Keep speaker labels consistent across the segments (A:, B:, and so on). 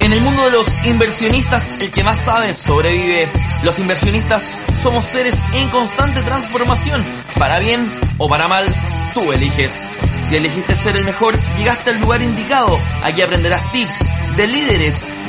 A: En el mundo de los inversionistas, el que más sabe sobrevive. Los inversionistas somos seres en constante transformación. Para bien o para mal, tú eliges. Si elegiste ser el mejor, llegaste al lugar indicado. Aquí aprenderás tips de líderes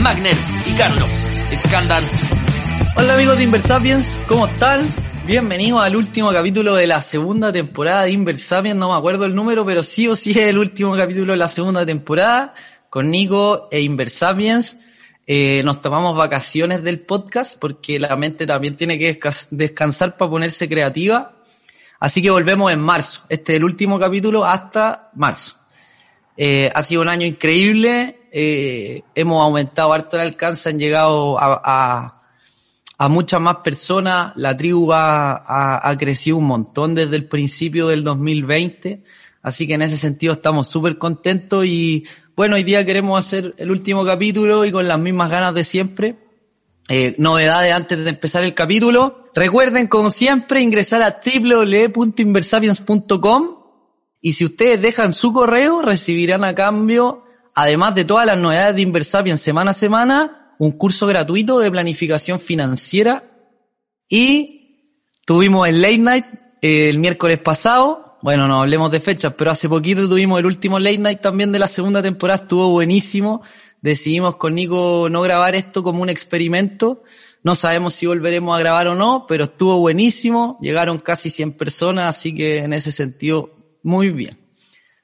A: Magner y Carlos Escándalo.
B: Hola amigos de Inversapiens, ¿cómo están? Bienvenidos al último capítulo de la segunda temporada de Inversapiens, no me acuerdo el número, pero sí o sí es el último capítulo de la segunda temporada con Nico e Inversapiens. Eh, nos tomamos vacaciones del podcast porque la mente también tiene que descansar para ponerse creativa. Así que volvemos en marzo. Este es el último capítulo hasta marzo. Eh, ha sido un año increíble. Eh, hemos aumentado harto el alcance, han llegado a, a, a muchas más personas. La tribu ha, ha, crecido un montón desde el principio del 2020. Así que en ese sentido estamos súper contentos y bueno, hoy día queremos hacer el último capítulo y con las mismas ganas de siempre. Eh, novedades antes de empezar el capítulo. Recuerden, como siempre, ingresar a www.inversapiens.com y si ustedes dejan su correo, recibirán a cambio, además de todas las novedades de Inversapiens semana a semana, un curso gratuito de planificación financiera y tuvimos el late night eh, el miércoles pasado. Bueno, no hablemos de fechas, pero hace poquito tuvimos el último late night también de la segunda temporada, estuvo buenísimo. Decidimos con Nico no grabar esto como un experimento. No sabemos si volveremos a grabar o no, pero estuvo buenísimo. Llegaron casi 100 personas, así que en ese sentido muy bien.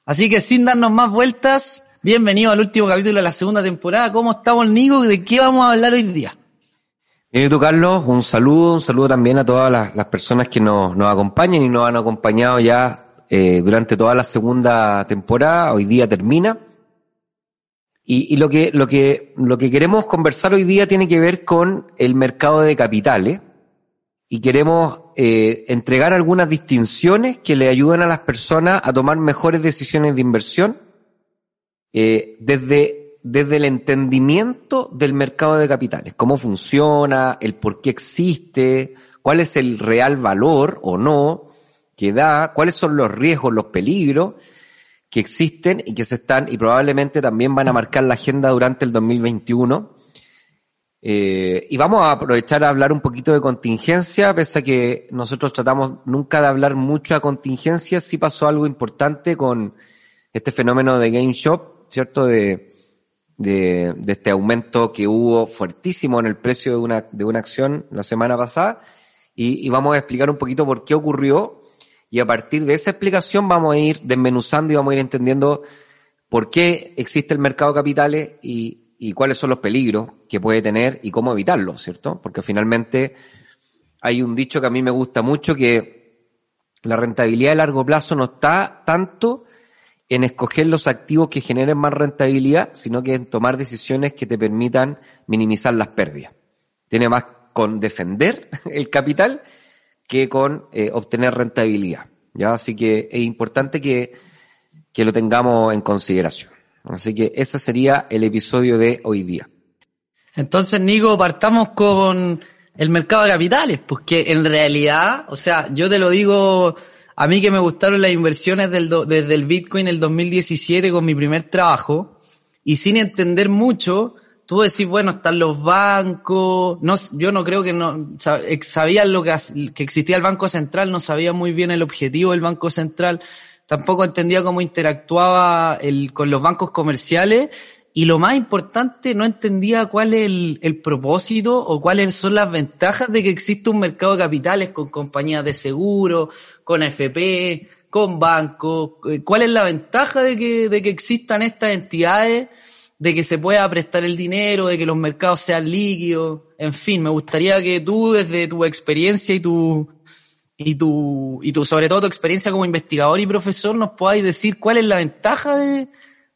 B: Así que sin darnos más vueltas, bienvenido al último capítulo de la segunda temporada. ¿Cómo estamos, Nico? ¿De qué vamos a hablar hoy día?
C: Bien, tú, Carlos, un saludo, un saludo también a todas las, personas que nos, nos, acompañan y nos han acompañado ya eh, durante toda la segunda temporada. Hoy día termina. Y, y, lo que, lo que, lo que queremos conversar hoy día tiene que ver con el mercado de capitales y queremos eh, entregar algunas distinciones que le ayuden a las personas a tomar mejores decisiones de inversión eh, desde, desde el entendimiento del mercado de capitales, cómo funciona, el por qué existe, cuál es el real valor o no que da, cuáles son los riesgos, los peligros que existen y que se están y probablemente también van a marcar la agenda durante el 2021 eh, y vamos a aprovechar a hablar un poquito de contingencia, pese a que nosotros tratamos nunca de hablar mucho a contingencia, sí pasó algo importante con este fenómeno de Game Shop, ¿cierto? De, de, de, este aumento que hubo fuertísimo en el precio de una, de una acción la semana pasada. Y, y vamos a explicar un poquito por qué ocurrió. Y a partir de esa explicación vamos a ir desmenuzando y vamos a ir entendiendo por qué existe el mercado de capitales y, y cuáles son los peligros que puede tener y cómo evitarlos, ¿cierto? Porque finalmente hay un dicho que a mí me gusta mucho que la rentabilidad a largo plazo no está tanto en escoger los activos que generen más rentabilidad, sino que en tomar decisiones que te permitan minimizar las pérdidas. Tiene más con defender el capital que con eh, obtener rentabilidad. ¿ya? Así que es importante que, que lo tengamos en consideración. Así que ese sería el episodio de hoy día.
B: Entonces, Nico, partamos con el mercado de capitales, porque en realidad, o sea, yo te lo digo, a mí que me gustaron las inversiones del desde el Bitcoin el 2017 con mi primer trabajo, y sin entender mucho, tú decís, bueno, están los bancos, no, yo no creo que no, sabía lo que, que existía el Banco Central, no sabía muy bien el objetivo del Banco Central, tampoco entendía cómo interactuaba el, con los bancos comerciales y lo más importante, no entendía cuál es el, el, propósito o cuáles son las ventajas de que existe un mercado de capitales con compañías de seguro, con FP, con bancos, cuál es la ventaja de que, de que existan estas entidades, de que se pueda prestar el dinero, de que los mercados sean líquidos, en fin, me gustaría que tú desde tu experiencia y tu, y tu, y tu, sobre todo tu experiencia como investigador y profesor, nos podáis decir cuál es la ventaja de,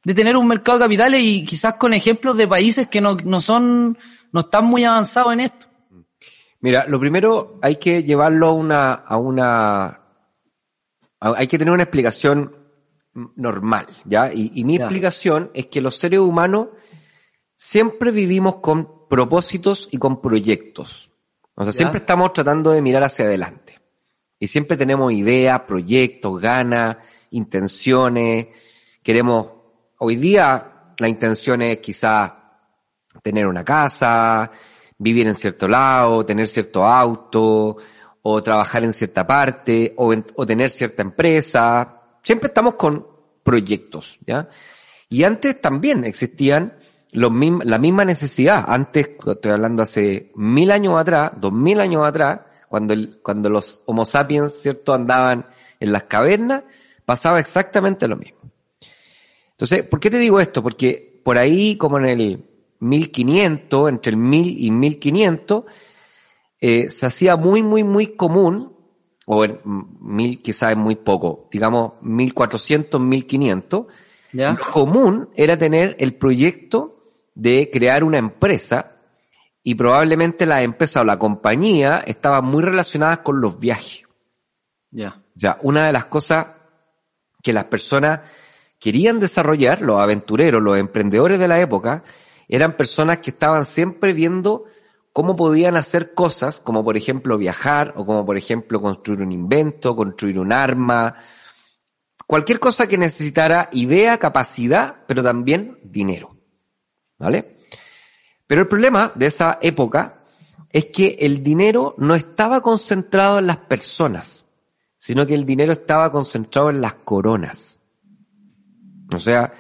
B: de tener un mercado de capitales y quizás con ejemplos de países que no, no son, no están muy avanzados en esto.
C: Mira, lo primero hay que llevarlo a una, a una, a- hay que tener una explicación normal, ¿ya? Y, y mi
B: Ya.
C: explicación es que los seres humanos siempre vivimos con propósitos y con proyectos. O sea,
B: Ya.
C: siempre estamos tratando de mirar hacia adelante. Y siempre tenemos ideas, proyectos, ganas, intenciones. Queremos, hoy día la intención es quizás tener una casa, vivir en cierto lado, tener cierto auto, o trabajar en cierta parte, o, en- o tener cierta empresa. Siempre estamos con proyectos, ¿ya? Y antes también existían la misma necesidad. Antes, estoy hablando hace mil años atrás, dos mil años atrás, cuando, el- cuando los homo sapiens, ¿cierto?, andaban en las cavernas, pasaba exactamente lo mismo. Entonces, ¿por qué te digo esto? Porque por ahí, como en el 1500, entre el 1000 y 1500, eh, se hacía muy, muy, muy común, o en mm, mil quizás es muy poco, digamos 1400, 1500,
B: ¿Ya?
C: lo común era tener el proyecto de crear una empresa y probablemente la empresa o la compañía estaba muy relacionadas con los viajes.
B: Ya.
C: Ya, una de las cosas que las personas querían desarrollar, los aventureros, los emprendedores de la época, eran personas que estaban siempre viendo cómo podían hacer cosas, como por ejemplo viajar, o como por ejemplo construir un invento, construir un arma, cualquier cosa que necesitara idea, capacidad, pero también dinero. ¿Vale? Pero el problema de esa época es que el dinero no estaba concentrado en las personas, sino que el dinero estaba concentrado en las coronas. O sea,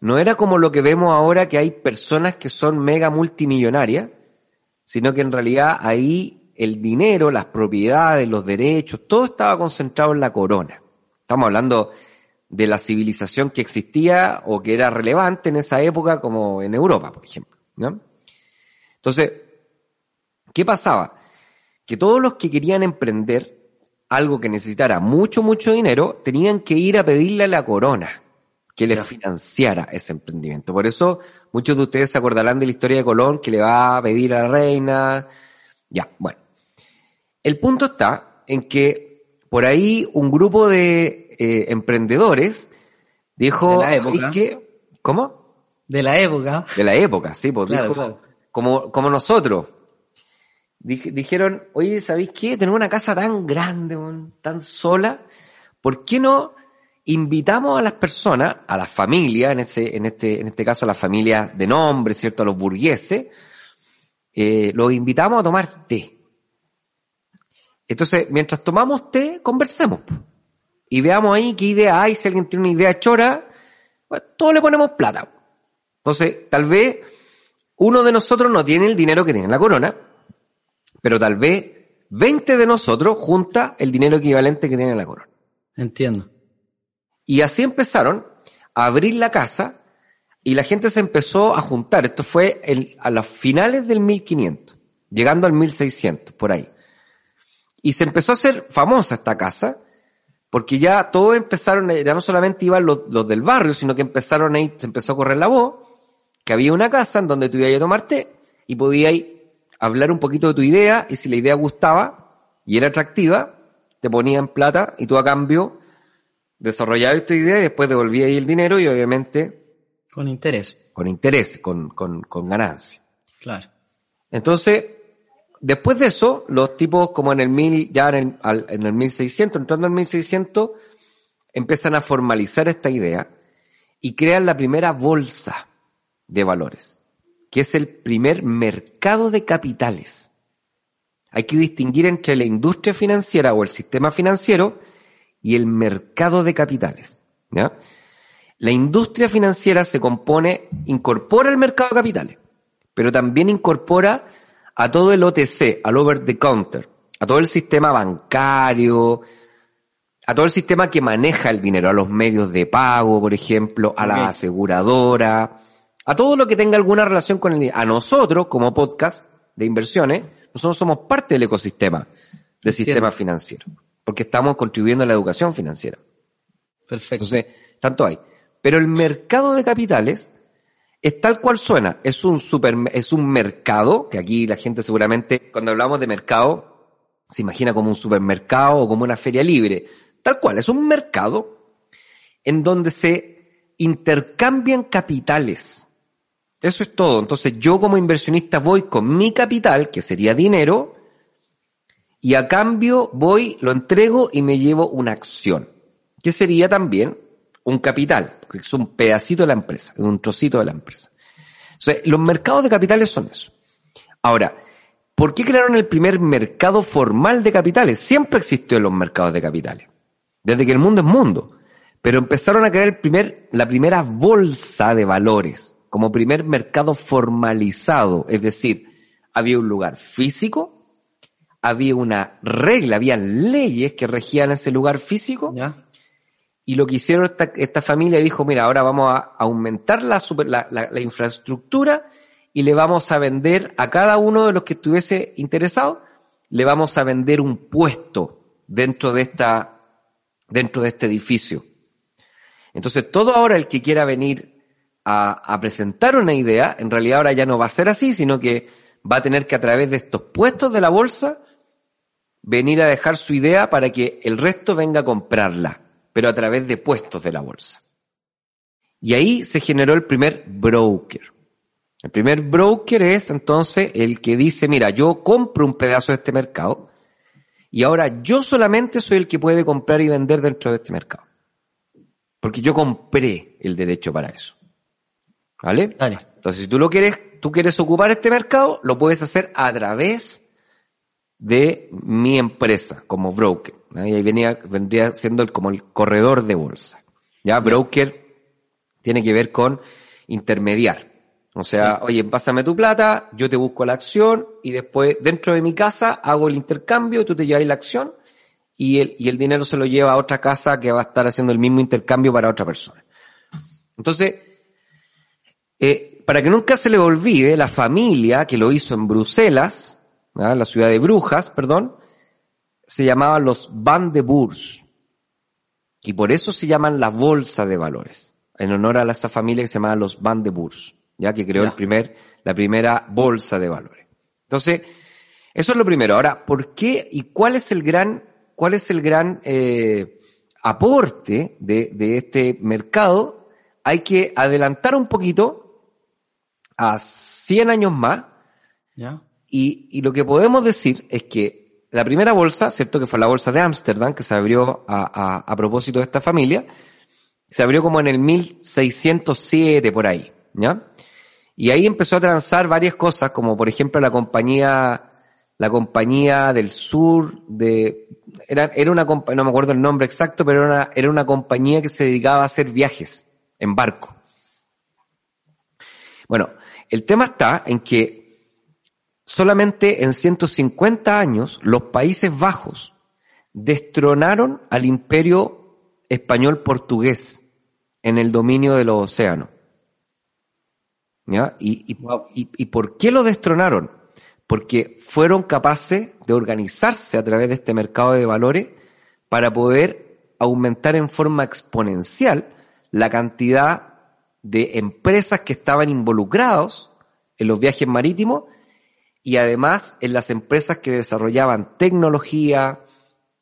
C: no era como lo que vemos ahora que hay personas que son mega multimillonarias, sino que en realidad ahí el dinero, las propiedades, los derechos, todo estaba concentrado en la corona. Estamos hablando de la civilización que existía o que era relevante en esa época, como en Europa, por ejemplo. ¿no? Entonces, ¿qué pasaba? Que todos los que querían emprender algo que necesitara mucho, mucho dinero, tenían que ir a pedirle a la corona que
B: Ya.
C: financiara ese emprendimiento. Por eso, muchos de ustedes se acordarán de la historia de Colón, que le va a pedir a la reina. Ya, bueno. El punto está en que por ahí un grupo de eh, emprendedores dijo,
B: De la
C: "¿Sabéis
B: época.
C: qué? ¿Cómo?
B: De la época.
C: De la época, sí, pues
B: Claro,
C: dijo,
B: claro.
C: Como, como nosotros. Dij- dijeron, oye, ¿sabéis qué? Tener una casa tan grande, tan sola, ¿por qué no invitamos a las personas, a las familias, en ese, en este, en este caso a las familias de nombre, ¿cierto? A los burgueses, eh, los invitamos a tomar té. Entonces, mientras tomamos té, conversemos. Y veamos ahí qué idea hay, si alguien tiene una idea chora, pues, todos le ponemos plata. Entonces, tal vez uno de nosotros no tiene el dinero que tiene la corona, pero tal vez 20 de nosotros junta el dinero equivalente que tiene la corona.
B: Entiendo.
C: Y así empezaron a abrir la casa y la gente se empezó a juntar. Esto fue a los finales del 1500, llegando al 1600, por ahí. Y se empezó a hacer famosa esta casa porque ya todos empezaron, ya no solamente iban los, del barrio, sino que empezaron ahí, se empezó a correr la voz, que había una casa en donde tú ibas a tomar té y podías hablar un poquito de tu idea y si la idea gustaba y era atractiva, te ponían plata y tú a cambio desarrollabas tu idea y después devolvías ahí el dinero y obviamente
B: Con interés.
C: con interés, con, con, con ganancia.
B: Claro.
C: Entonces, después de eso, los tipos como en el mil, ya en el, al- en el 1600, entrando en el 1600, empiezan a formalizar esta idea y crean la primera bolsa de valores, que es el primer mercado de capitales. Hay que distinguir entre la industria financiera o el sistema financiero y el mercado de capitales. ¿ya? La industria financiera se compone, incorpora el mercado de capitales, pero también incorpora a todo el OTC, al over the counter, a todo el sistema bancario, a todo el sistema que maneja el dinero, a los medios de pago, por ejemplo, a la aseguradora, a todo lo que tenga alguna relación con el dinero. A nosotros, como podcast de inversiones, nosotros somos parte del ecosistema del sistema financiero, porque estamos contribuyendo a la educación financiera.
B: Perfecto.
C: Entonces, tanto hay. Pero el mercado de capitales es tal cual suena. Es un super, es un mercado, que aquí la gente seguramente, cuando hablamos de mercado, se imagina como un supermercado o como una feria libre. Tal cual, es un mercado en donde se intercambian capitales. Eso es todo. Entonces yo como inversionista voy con mi capital, que sería dinero, y a cambio voy, lo entrego y me llevo una acción, que sería también un capital, porque es un pedacito de la empresa, es un trocito de la empresa. Entonces, los mercados de capitales son eso. Ahora, ¿por qué crearon el primer mercado formal de capitales? Siempre existió en los mercados de capitales, desde que el mundo es mundo. Pero empezaron a crear el primer, la primera bolsa de valores, como primer mercado formalizado, es decir, había un lugar físico, había una regla, había leyes que regían ese lugar físico. Y lo que hicieron esta, esta, familia dijo, mira, ahora vamos a aumentar la, super, la, la, infraestructura y le vamos a vender a cada uno de los que estuviese interesado, le vamos a vender un puesto dentro de esta, dentro de este edificio. Entonces, todo ahora el que quiera venir a, a presentar una idea, en realidad ahora ya no va a ser así, sino que va a tener que a través de estos puestos de la bolsa venir a dejar su idea para que el resto venga a comprarla, pero a través de puestos de la bolsa. Y ahí se generó el primer broker. El primer broker es entonces el que dice, mira, yo compro un pedazo de este mercado y ahora yo solamente soy el que puede comprar y vender dentro de este mercado. Porque yo compré el derecho para eso. ¿Vale? Vale. Entonces, si tú lo quieres, tú quieres ocupar este mercado, lo puedes hacer a través de mi empresa como broker. Y ahí venía, vendría siendo el, como el corredor de bolsa. Ya, broker tiene que ver con intermediar. O sea, oye, pásame tu plata, yo te busco la acción y después dentro de mi casa hago el intercambio, tú te llevas la acción y el, y el dinero se lo lleva a otra casa que va a estar haciendo el mismo intercambio para otra persona. Entonces, eh, para que nunca se le olvide, la familia que lo hizo en Bruselas, la ciudad de Brujas, perdón, se llamaba los Van de Bourse. Y por eso se llaman la bolsa de valores, en honor a esa familia que se llamaba los Van de Bourse, ya que creó el primer, la primera bolsa de valores. Entonces, eso es lo primero. Ahora, ¿por qué y cuál es el gran, cuál es el gran eh, aporte de, de este mercado? Hay que adelantar un poquito a 100 años más. ¿Ya? Y, lo que podemos decir es que la primera bolsa, ¿cierto? Que fue la bolsa de Ámsterdam, que se abrió a, propósito de esta familia, se abrió como en el 1607 por ahí, ¿ya? Y ahí empezó a transar varias cosas, como por ejemplo la compañía, la compañía del sur de, era, era una compañía, no me acuerdo el nombre exacto, pero era era una compañía que se dedicaba a hacer viajes en barco. Bueno, el tema está en que Solamente en 150 años los Países Bajos destronaron al imperio español portugués en el dominio de los océanos. ¿Ya? Y, y, y, por qué lo destronaron? Porque fueron capaces de organizarse a través de este mercado de valores para poder aumentar en forma exponencial la cantidad de empresas que estaban involucrados en los viajes marítimos y además en las empresas que desarrollaban tecnología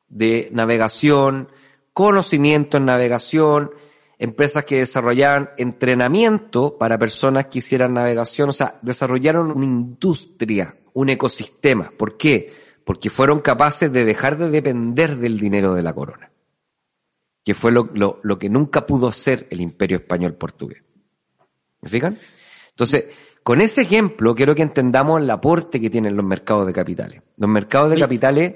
C: de navegación, conocimiento en navegación, empresas que desarrollaban entrenamiento para personas que hicieran navegación, o sea, desarrollaron una industria, un ecosistema. ¿Por qué? Porque fueron capaces de dejar de depender del dinero de la corona, que fue lo, que nunca pudo hacer el imperio español portugués. ¿Me fijan? Entonces, con ese ejemplo quiero que entendamos el aporte que tienen los mercados de capitales. Los mercados de capitales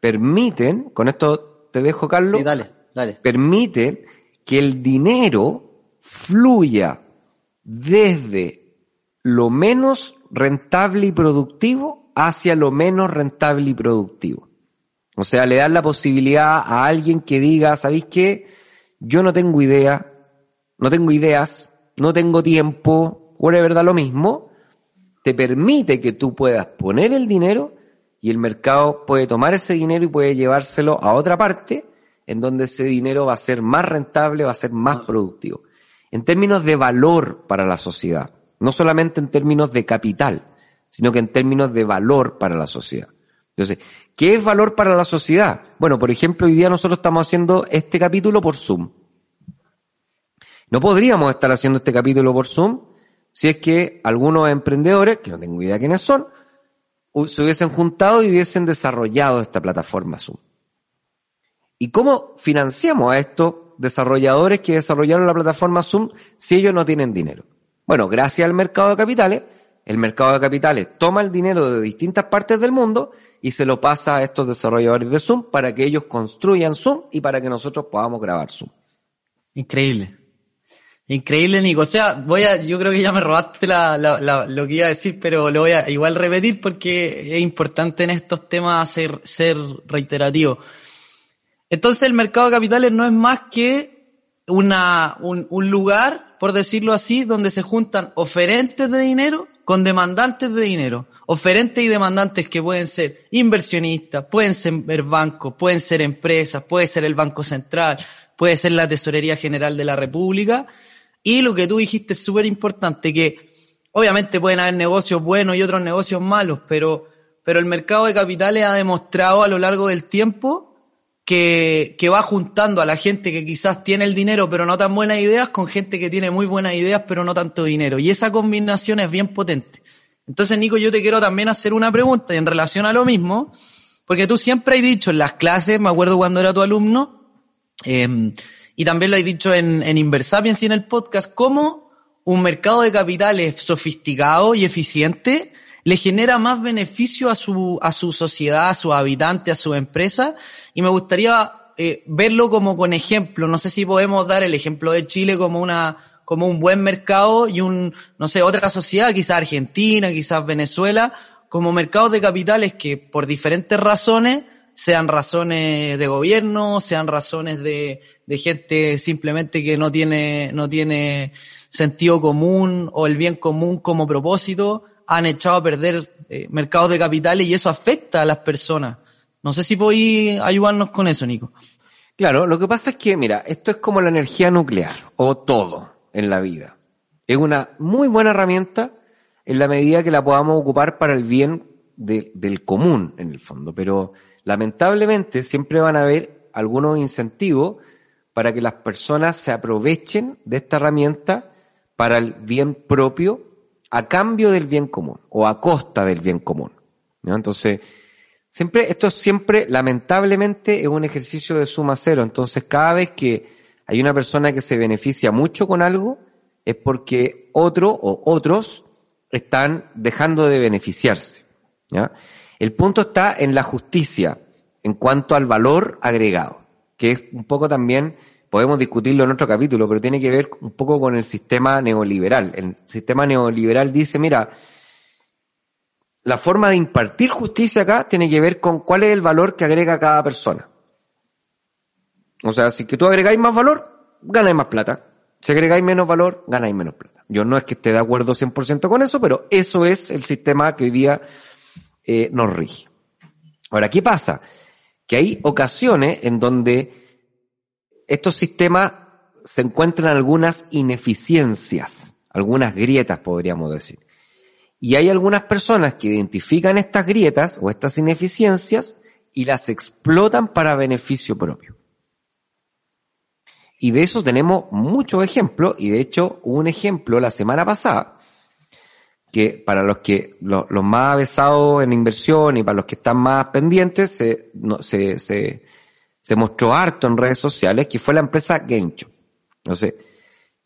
C: permiten, con esto te dejo Carlos,
B: dale, dale.
C: permiten que el dinero fluya desde lo menos rentable y productivo hacia lo menos rentable y productivo. O sea, le dan la posibilidad a alguien que diga, ¿sabéis qué? Yo no tengo idea, no tengo ideas, no tengo tiempo, es verdad lo mismo, te permite que tú puedas poner el dinero y el mercado puede tomar ese dinero y puede llevárselo a otra parte en donde ese dinero va a ser más rentable, va a ser más productivo. en términos de valor para la sociedad, no solamente en términos de capital, sino que en términos de valor para la sociedad. Entonces, ¿qué es valor para la sociedad? Bueno, por ejemplo, hoy día nosotros estamos haciendo este capítulo por Zoom. No podríamos estar haciendo este capítulo por Zoom si es que algunos emprendedores, que no tengo idea quiénes son, se hubiesen juntado y hubiesen desarrollado esta plataforma Zoom. ¿Y cómo financiamos a estos desarrolladores que desarrollaron la plataforma Zoom si ellos no tienen dinero? Bueno, gracias al mercado de capitales, el mercado de capitales toma el dinero de distintas partes del mundo y se lo pasa a estos desarrolladores de Zoom para que ellos construyan Zoom y para que nosotros podamos grabar Zoom.
B: Increíble. Increíble, Nico. O sea, voy a, yo creo que ya me robaste la, la, lo que iba a decir, pero lo voy a igual repetir porque es importante en estos temas ser, ser reiterativo. Entonces el mercado de capitales no es más que una, un, un lugar, por decirlo así, donde se juntan oferentes de dinero con demandantes de dinero. Oferentes y demandantes que pueden ser inversionistas, pueden ser bancos, pueden ser empresas, puede ser el Banco Central, puede ser la Tesorería General de la República y lo que tú dijiste es súper importante, que obviamente pueden haber negocios buenos y otros negocios malos, pero, pero el mercado de capitales ha demostrado a lo largo del tiempo que, que va juntando a la gente que quizás tiene el dinero pero no tan buenas ideas con gente que tiene muy buenas ideas pero no tanto dinero. Y esa combinación es bien potente. Entonces, Nico, yo te quiero también hacer una pregunta en relación a lo mismo, porque tú siempre has dicho en las clases, me acuerdo cuando era tu alumno, eh, y también lo he dicho en, en Inversapiens y en el podcast, cómo un mercado de capitales sofisticado y eficiente le genera más beneficio a su, a su sociedad, a sus habitantes, a su empresa. Y me gustaría eh, verlo como con ejemplo. No sé si podemos dar el ejemplo de Chile como una, como un buen mercado y un, no sé, otra sociedad, quizás Argentina, quizás Venezuela, como mercados de capitales que por diferentes razones sean razones de gobierno, sean razones de, de gente simplemente que no tiene, no tiene sentido común o el bien común como propósito, han echado a perder eh, mercados de capitales y eso afecta a las personas. No sé si podéis ayudarnos con eso, Nico.
C: Claro, lo que pasa es que, mira, esto es como la energía nuclear, o todo en la vida. Es una muy buena herramienta en la medida que la podamos ocupar para el bien del común, en el fondo, pero lamentablemente siempre van a haber algunos incentivos para que las personas se aprovechen de esta herramienta para el bien propio a cambio del bien común o a costa del bien común. Entonces, siempre, esto siempre, lamentablemente, es un ejercicio de suma cero. Entonces, cada vez que hay una persona que se beneficia mucho con algo, es porque otro o otros están dejando de beneficiarse. ¿ya? El punto está en la justicia, en cuanto al valor agregado, que es un poco también, podemos discutirlo en otro capítulo, pero tiene que ver un poco con el sistema neoliberal. El sistema neoliberal dice, mira, la forma de impartir justicia acá tiene que ver con cuál es el valor que agrega cada persona. O sea, si que tú agregáis más valor, ganáis más plata. Si agregáis menos valor, ganáis menos plata. Yo no es que esté de acuerdo 100% con eso, pero eso es el sistema que hoy día eh, nos rige. Ahora, ¿qué pasa? Que hay ocasiones en donde estos sistemas se encuentran algunas ineficiencias, algunas grietas, podríamos decir. Y hay algunas personas que identifican estas grietas o estas ineficiencias y las explotan para beneficio propio. Y de eso tenemos muchos ejemplos, y de hecho un ejemplo la semana pasada que para los que los, más avesados en inversión y para los que están más pendientes se, se, se, mostró harto en redes sociales que fue la empresa GameShop. Entonces,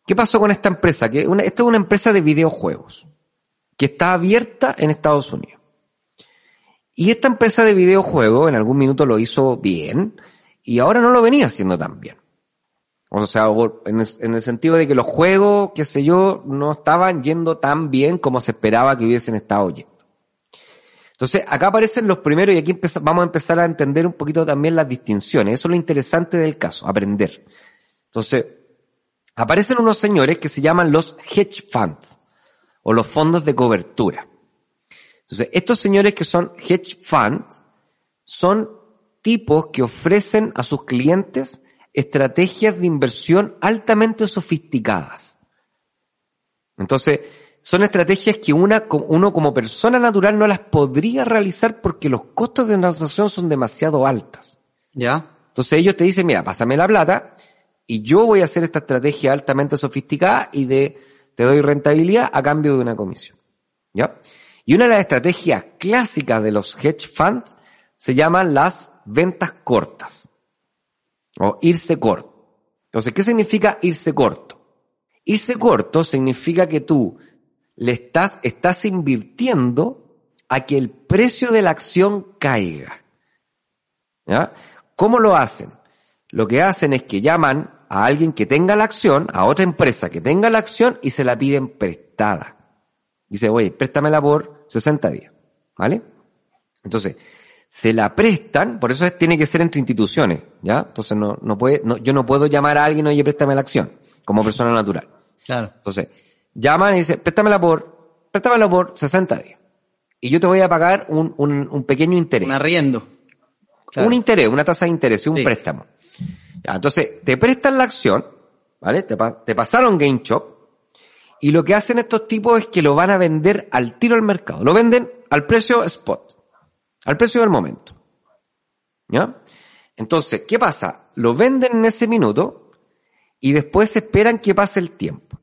C: ¿qué pasó con esta empresa? Que esta es una empresa de videojuegos que está abierta en Estados Unidos. Y esta empresa de videojuegos en algún minuto lo hizo bien y ahora no lo venía haciendo tan bien. O sea, en el, sentido de que los juegos, qué sé yo, no estaban yendo tan bien como se esperaba que hubiesen estado yendo. Entonces, acá aparecen los primeros y aquí vamos a empezar a entender un poquito también las distinciones. Eso es lo interesante del caso, aprender. Entonces, aparecen unos señores que se llaman los hedge funds o los fondos de cobertura. Entonces, estos señores que son hedge funds son tipos que ofrecen a sus clientes estrategias de inversión altamente sofisticadas. Entonces, son estrategias que una, uno como persona natural no las podría realizar porque los costos de transacción son demasiado altas.
B: ¿Ya?
C: Entonces ellos te dicen, mira, pásame la plata y yo voy a hacer esta estrategia altamente sofisticada y de, te doy rentabilidad a cambio de una comisión. ¿Ya? Y una de las estrategias clásicas de los hedge funds se llaman las ventas cortas o irse corto. Entonces, ¿qué significa irse corto? Irse corto significa que tú le estás, estás invirtiendo a que el precio de la acción caiga. ¿Ya? ¿Cómo lo hacen? Lo que hacen es que llaman a alguien que tenga la acción, a otra empresa que tenga la acción y se la piden prestada. Dice, oye, préstamela por 60 días. ¿Vale? Entonces, se la prestan, por eso tiene que ser entre instituciones, ¿ya? Entonces no, no puede, no, yo no puedo llamar a alguien, oye, préstame la acción, como persona natural.
B: Claro.
C: Entonces, llaman y dicen, préstamela por, préstamela por 60 días. Y yo te voy a pagar un, un, un pequeño interés.
B: Un arriendo. Claro.
C: Un interés, una tasa de interés, un
B: Sí.
C: préstamo. Ya, entonces, te prestan la acción, ¿vale? Te, te pasaron GameShop, y lo que hacen estos tipos es que lo van a vender al tiro al mercado. Lo venden al precio spot, al precio del momento. ¿Ya? Entonces, ¿qué pasa? Lo venden en ese minuto y después esperan que pase el tiempo.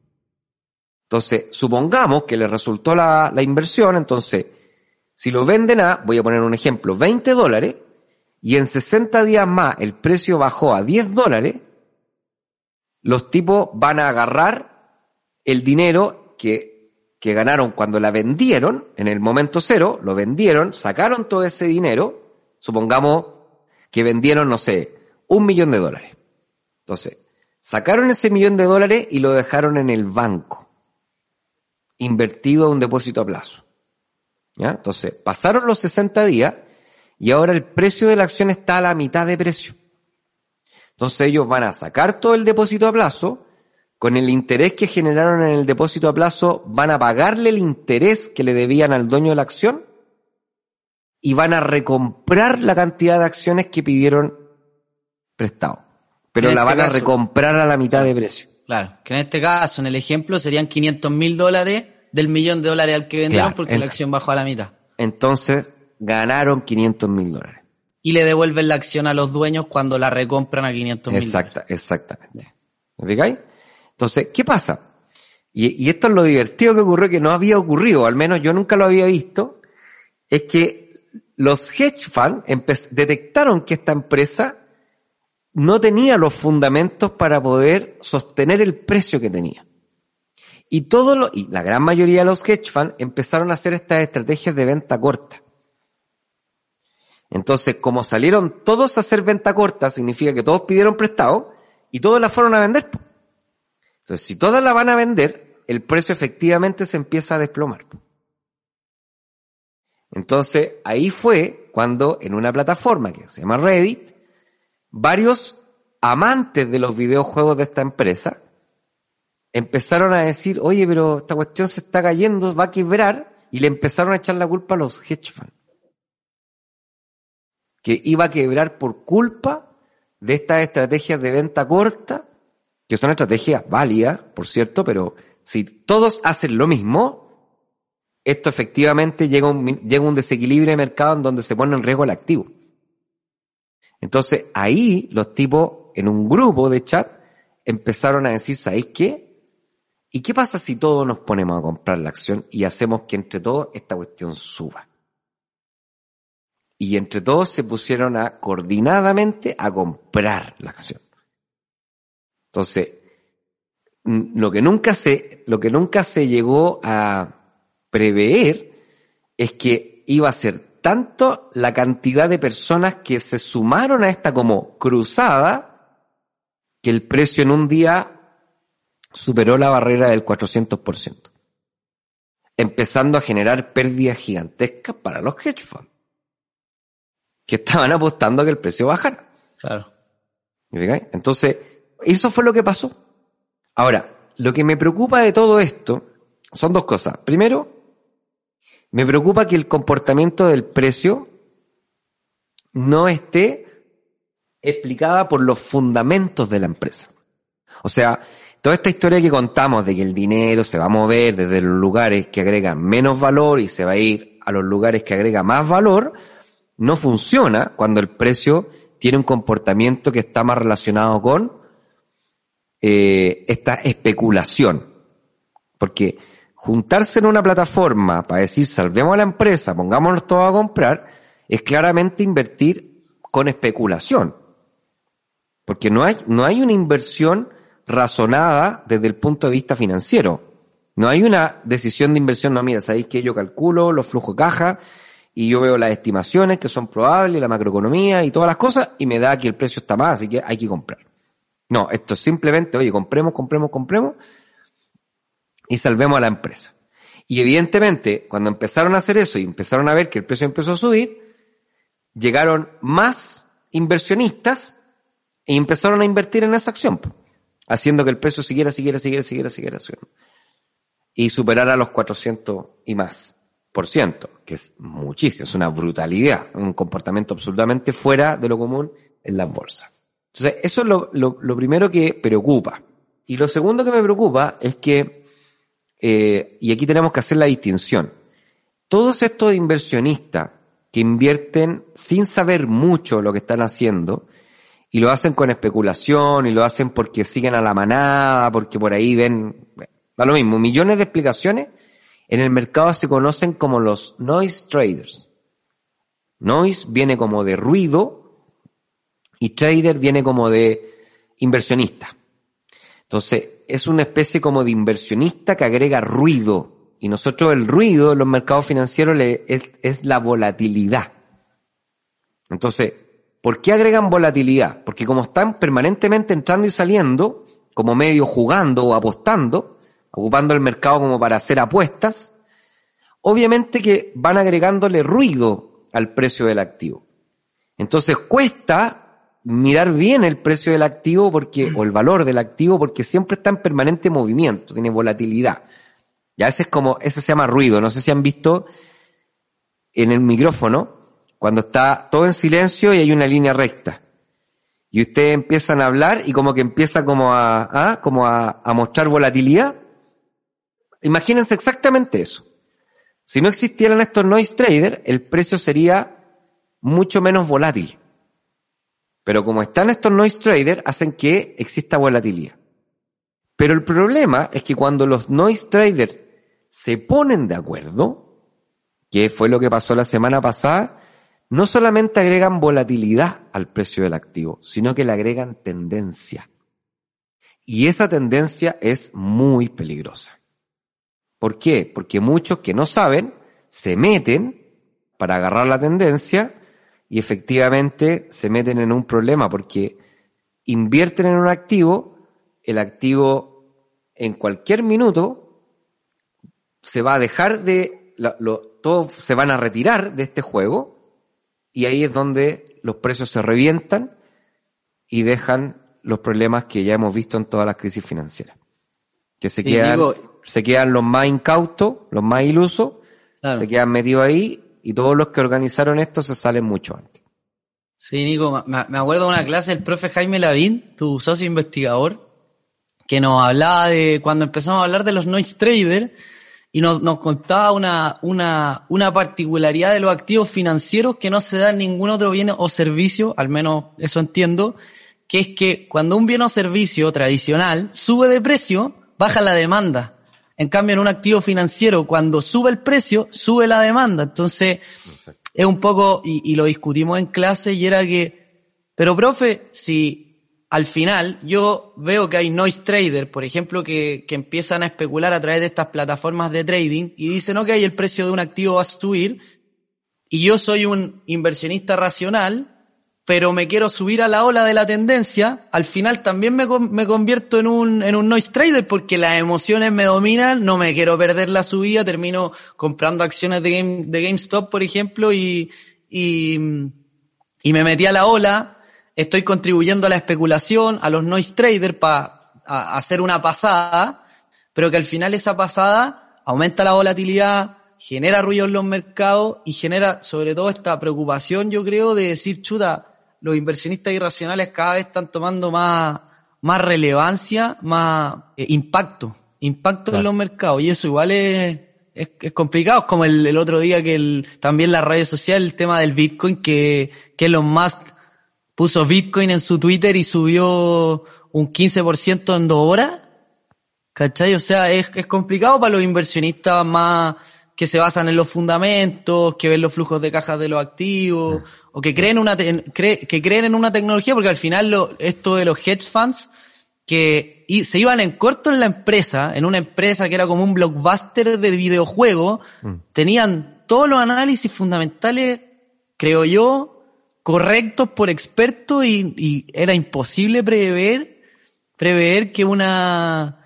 C: Entonces, supongamos que les resultó la, la inversión, entonces, si lo venden a, voy a poner un ejemplo, 20 dólares, y en 60 días más el precio bajó a 10 dólares, los tipos van a agarrar el dinero que, que ganaron cuando la vendieron, en el momento cero, lo vendieron, sacaron todo ese dinero, supongamos que vendieron, no sé, un millón de dólares. Entonces, sacaron ese millón de dólares y lo dejaron en el banco, invertido a un depósito a plazo. ¿Ya? Entonces, pasaron los 60 días y ahora el precio de la acción está a la mitad de precio. Entonces ellos van a sacar todo el depósito a plazo, con el interés que generaron en el depósito a plazo, van a pagarle el interés que le debían al dueño de la acción y van a recomprar la cantidad de acciones que pidieron prestado. Pero la
B: este
C: van a recomprar a la mitad de precio.
B: Claro. Que en este caso, en el ejemplo, serían 500 mil dólares del millón de dólares al que vendieron
C: Claro,
B: porque
C: en-
B: la acción bajó a la mitad.
C: Entonces ganaron 500 mil dólares.
B: Y le devuelven la acción a los dueños cuando la recompran a 500 mil.
C: Exacta, exactamente. ¿Me fijáis? Entonces, ¿qué pasa? Y, esto es lo divertido que ocurrió, que no había ocurrido, al menos yo nunca lo había visto, es que los hedge funds detectaron que esta empresa no tenía los fundamentos para poder sostener el precio que tenía. Y todo lo, y la gran mayoría de los hedge funds empezaron a hacer estas estrategias de venta corta. Entonces, como salieron todos a hacer venta corta, significa que todos pidieron prestado y todos la fueron a vender. Entonces, si todas la van a vender, el precio efectivamente se empieza a desplomar. Entonces, ahí fue cuando en una plataforma que se llama Reddit, varios amantes de los videojuegos de esta empresa empezaron a decir, oye, pero esta cuestión se está cayendo, va a quebrar, y le empezaron a echar la culpa a los hedge funds que iba a quebrar por culpa de estas estrategias de venta corta, que son estrategias válidas, por cierto, pero si todos hacen lo mismo, esto efectivamente llega a un, llega un desequilibrio de mercado en donde se pone en riesgo el activo. Entonces ahí los tipos en un grupo de chat empezaron a decir, ¿sabéis qué? ¿Y qué pasa si todos nos ponemos a comprar la acción y hacemos que entre todos esta cuestión suba? y entre todos se pusieron a coordinadamente a comprar la acción. Entonces, lo que nunca se, lo que nunca se llegó a prever es que iba a ser tanto la cantidad de personas que se sumaron a esta como cruzada que el precio en un día superó la barrera del 400%, empezando a generar pérdidas gigantescas para los hedge funds que estaban apostando a que el precio bajara.
B: Claro.
C: ¿Me fijáis? Entonces, eso fue lo que pasó. Ahora, lo que me preocupa de todo esto son dos cosas. Primero, me preocupa que el comportamiento del precio no esté explicada por los fundamentos de la empresa. O sea, toda esta historia que contamos de que el dinero se va a mover desde los lugares que agregan menos valor y se va a ir a los lugares que agregan más valor, no funciona cuando el precio tiene un comportamiento que está más relacionado con eh, esta especulación. Porque juntarse en una plataforma para decir salvemos a la empresa, pongámonos todos a comprar, es claramente invertir con especulación. Porque no hay, no hay una inversión razonada desde el punto de vista financiero. No hay una decisión de inversión, no, mira, sabéis que yo calculo los flujos de caja y yo veo las estimaciones que son probables, la macroeconomía y todas las cosas y me da que el precio está más, así que hay que comprar. No, esto es simplemente, oye, compremos, compremos, compremos y salvemos a la empresa. Y evidentemente, cuando empezaron a hacer eso y empezaron a ver que el precio empezó a subir, llegaron más inversionistas y empezaron a invertir en esa acción, haciendo que el precio siguiera, siguiera, siguiera, siguiera, siguiera subiendo. Y superara los 400 y más por ciento, que es muchísimo, es una brutalidad, un comportamiento absolutamente fuera de lo común en las bolsas. Entonces, eso es lo, primero que preocupa. Y lo segundo que me preocupa es que eh, y aquí tenemos que hacer la distinción. Todos estos inversionistas que invierten sin saber mucho lo que están haciendo, y lo hacen con especulación, y lo hacen porque siguen a la manada, porque por ahí ven, da lo mismo, millones de explicaciones, en el mercado se conocen como los noise traders. Noise viene como de ruido y trader viene como de inversionista. Entonces, es una especie como de inversionista que agrega ruido. Y nosotros el ruido en los mercados financieros es, la volatilidad. Entonces, ¿por qué agregan volatilidad? Porque como están permanentemente entrando y saliendo, como medio jugando o apostando, ocupando el mercado como para hacer apuestas, obviamente que van agregándole ruido al precio del activo. Entonces cuesta mirar bien el precio del activo porque, o el valor del activo porque siempre está en permanente movimiento, tiene volatilidad. Ya ese es como, ese se llama ruido. No sé si han visto en el micrófono, cuando está todo en silencio y hay una línea recta. Y ustedes empiezan a hablar y como que empieza como a, ¿ah? como a, a mostrar volatilidad. Imagínense exactamente eso. Si no existieran estos noise traders, el precio sería mucho menos volátil. Pero como están estos noise traders, hacen que exista volatilidad. Pero el problema es que cuando los noise traders se ponen de acuerdo, que fue lo que pasó la semana pasada, no solamente agregan volatilidad al precio del activo, sino que le agregan tendencia. Y esa tendencia es muy peligrosa. ¿Por qué? Porque muchos que no saben se meten para agarrar la tendencia y efectivamente se meten en un problema porque invierten en un activo, el activo en cualquier minuto se va a dejar de, lo, todos se van a retirar de este juego y ahí es donde los precios se revientan y dejan los problemas que ya hemos visto en todas las crisis financieras. Que se quedan, se quedan los más incautos, los más ilusos, se quedan metidos ahí y todos los que organizaron esto se salen mucho antes.
B: Sí, Nico, me, acuerdo de una clase del profe Jaime Lavín, tu socio investigador, que nos hablaba de cuando empezamos a hablar de los noise traders y nos, nos contaba una, una, una particularidad de los activos financieros que no se da en ningún otro bien o servicio, al menos eso entiendo, que es que cuando un bien o servicio tradicional sube de precio, baja la demanda. En cambio, en un activo financiero, cuando sube el precio, sube la demanda. Entonces, es un poco, y, lo discutimos en clase, y era que, pero profe, si al final yo veo que hay noise traders, por ejemplo, que, que empiezan a especular a través de estas plataformas de trading y dicen, ok, el precio de un activo va a subir, y yo soy un inversionista racional, pero me quiero subir a la ola de la tendencia, al final también me, me convierto en un, en un noise trader porque las emociones me dominan, no me quiero perder la subida, termino comprando acciones de, Game, de GameStop, por ejemplo, y, y, y me metí a la ola, estoy contribuyendo a la especulación, a los noise traders para hacer una pasada, pero que al final esa pasada aumenta la volatilidad, genera ruido en los mercados y genera sobre todo esta preocupación, yo creo, de decir, chuta, los inversionistas irracionales cada vez están tomando más, más relevancia, más eh, impacto, impacto en los mercados. Y eso igual es, es, es complicado, como el, el, otro día que el, también las redes sociales, el tema del Bitcoin, que, que Elon Musk puso Bitcoin en su Twitter y subió un 15% en dos horas. ¿Cachai? O sea, es, es complicado para los inversionistas más que se basan en los fundamentos, que ven los flujos de cajas de los activos, o que creen una que creen en una tecnología, porque al final lo, esto de los hedge funds, que se iban en corto en la empresa, en una empresa que era como un blockbuster de videojuegos, mm. tenían todos los análisis fundamentales, creo yo, correctos por expertos y, y era imposible prever, prever que una,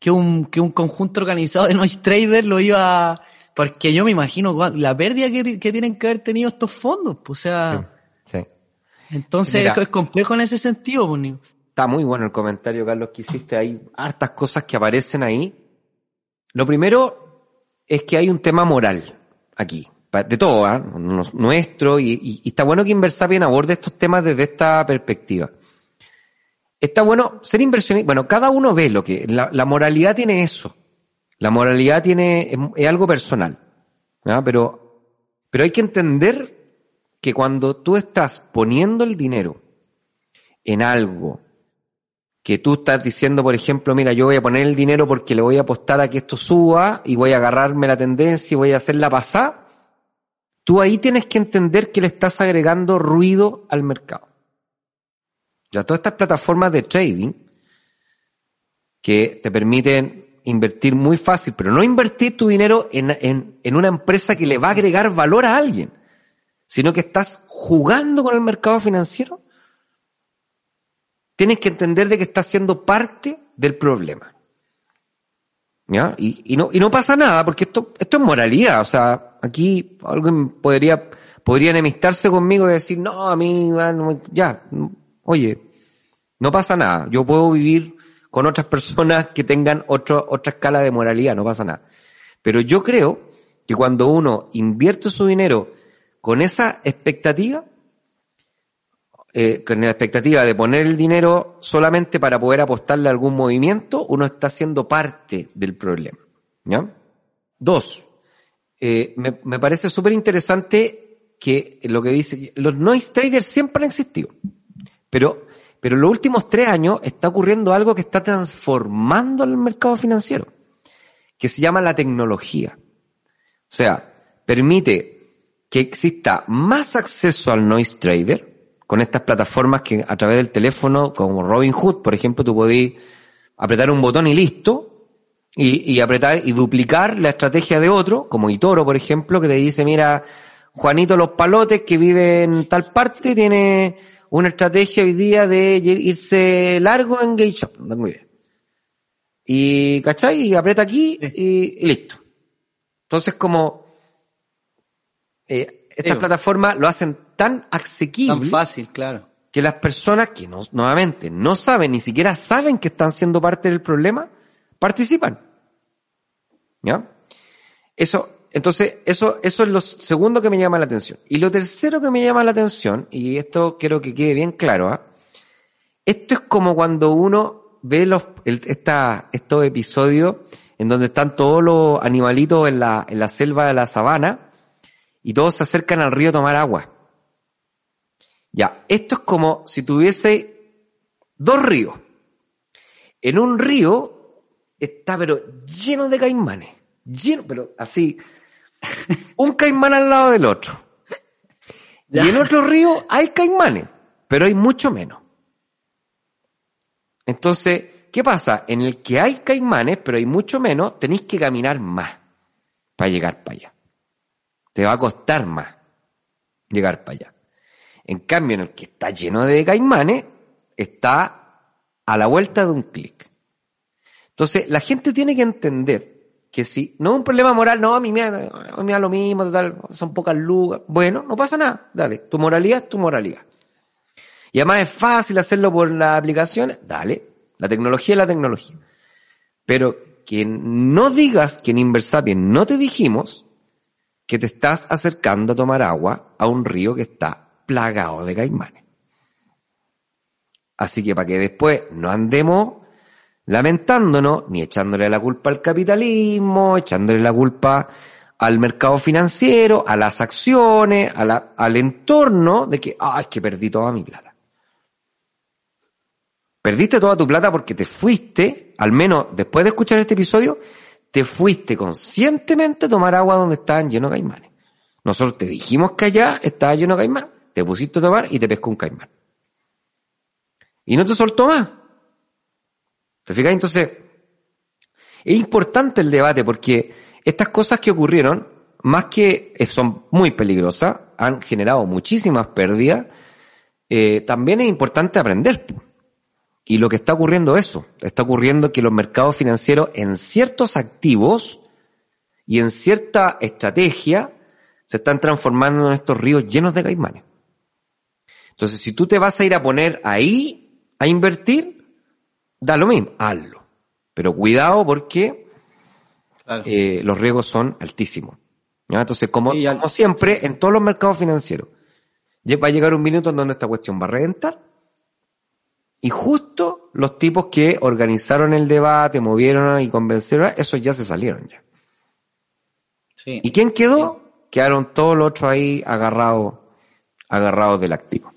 B: que un, que un conjunto organizado de noise traders lo iba, porque yo me imagino la pérdida que, que tienen que haber tenido estos fondos, pues, o sea. Sí. Entonces es complejo en ese sentido, pues,
C: Está muy bueno el comentario, Carlos, que hiciste. Hay hartas cosas que aparecen ahí. Lo primero es que hay un tema moral aquí. De todo, ¿eh? nuestro, y, y, está bueno que Inversapien aborde estos temas desde esta perspectiva. Está bueno ser inversionista. Bueno, cada uno ve lo que. La, la moralidad tiene eso. La moralidad tiene. Es, algo personal. Pero, pero hay que entender que cuando tú estás poniendo el dinero en algo que tú estás diciendo, por ejemplo, mira, yo voy a poner el dinero porque le voy a apostar a que esto suba y voy a agarrarme la tendencia y voy a hacerla pasar, tú ahí tienes que entender que le estás agregando ruido al mercado. Ya todas estas plataformas de trading que te permiten invertir muy fácil, pero no invertir tu dinero en, en, en una empresa que le va a agregar valor a alguien, sino que estás jugando con el mercado financiero, tienes que entender de que estás siendo parte del problema. ¿Ya? Y, y, no, y no pasa nada, porque esto, esto es moralidad. O sea, aquí alguien podría, podría enemistarse conmigo y decir, no, a mí, ya, oye, no pasa nada. Yo puedo vivir con otras personas que tengan otro, otra escala de moralidad, no pasa nada. Pero yo creo que cuando uno invierte su dinero con esa expectativa, eh, con la expectativa de poner el dinero solamente para poder apostarle a algún movimiento, uno está siendo parte del problema. ¿ya? Dos, eh, me, me parece súper interesante que lo que dice, los noise traders siempre han existido, pero pero en los últimos tres años está ocurriendo algo que está transformando el mercado financiero, que se llama la tecnología. O sea, permite que exista más acceso al noise trader con estas plataformas que a través del teléfono, como Robinhood, por ejemplo, tú podés apretar un botón y listo, y, y apretar y duplicar la estrategia de otro, como Itoro, por ejemplo, que te dice, mira, Juanito Los Palotes, que vive en tal parte, tiene una estrategia hoy día de irse largo en GameShop, no tengo idea. Y, ¿cachai? Y aprieta aquí y, listo. Entonces, como eh, estas plataformas lo hacen tan asequible.
B: Tan fácil, claro.
C: Que las personas que no, nuevamente no saben, ni siquiera saben que están siendo parte del problema, participan. ¿Ya? Eso, entonces, eso, eso es lo segundo que me llama la atención. Y lo tercero que me llama la atención, y esto quiero que quede bien claro, ¿ah? esto es como cuando uno ve los, esta, estos episodios en donde están todos los animalitos en la, en la selva de la sabana y todos se acercan al río a tomar agua. Ya, esto es como si tuviese dos ríos. En un río está pero lleno de caimanes, lleno, pero así, un caimán al lado del otro. Y en otro río hay caimanes, pero hay mucho menos. Entonces, ¿qué pasa? En el que hay caimanes, pero hay mucho menos, tenéis que caminar más para llegar para allá. Te va a costar más llegar para allá. En cambio, en el que está lleno de caimanes, está a la vuelta de un clic. Entonces, la gente tiene que entender que si no es un problema moral, no, a mí me, a mí da lo mismo, total, son pocas lugas. Bueno, no pasa nada, dale, tu moralidad es tu moralidad. Y además es fácil hacerlo por las aplicaciones, dale, la tecnología es la tecnología. Pero que no digas que en Inversapien no te dijimos que te estás acercando a tomar agua a un río que está plagado de caimanes. Así que para que después no andemos lamentándonos, ni echándole la culpa al capitalismo, echándole la culpa al mercado financiero, a las acciones, a la, al entorno de que, ah, es que perdí toda mi plata. Perdiste toda tu plata porque te fuiste, al menos después de escuchar este episodio, te fuiste conscientemente a tomar agua donde estaban llenos de caimanes. Nosotros te dijimos que allá estaba lleno de caimán, te pusiste a tomar y te pescó un caimán. Y no te soltó más. ¿Te fijas? Entonces, es importante el debate porque estas cosas que ocurrieron, más que son muy peligrosas, han generado muchísimas pérdidas, eh, también es importante aprender. Y lo que está ocurriendo es eso, está ocurriendo que los mercados financieros en ciertos activos y en cierta estrategia se están transformando en estos ríos llenos de caimanes. Entonces, si tú te vas a ir a poner ahí a invertir, da lo mismo, hazlo. Pero cuidado porque eh, los riesgos son altísimos. Entonces, como, como siempre, en todos los mercados financieros, va a llegar un minuto en donde esta cuestión va a reventar. Y justo los tipos que organizaron el debate, movieron y convencieron, esos ya se salieron ya. ¿Y quién quedó? Quedaron todos los otros ahí agarrados, agarrados del activo.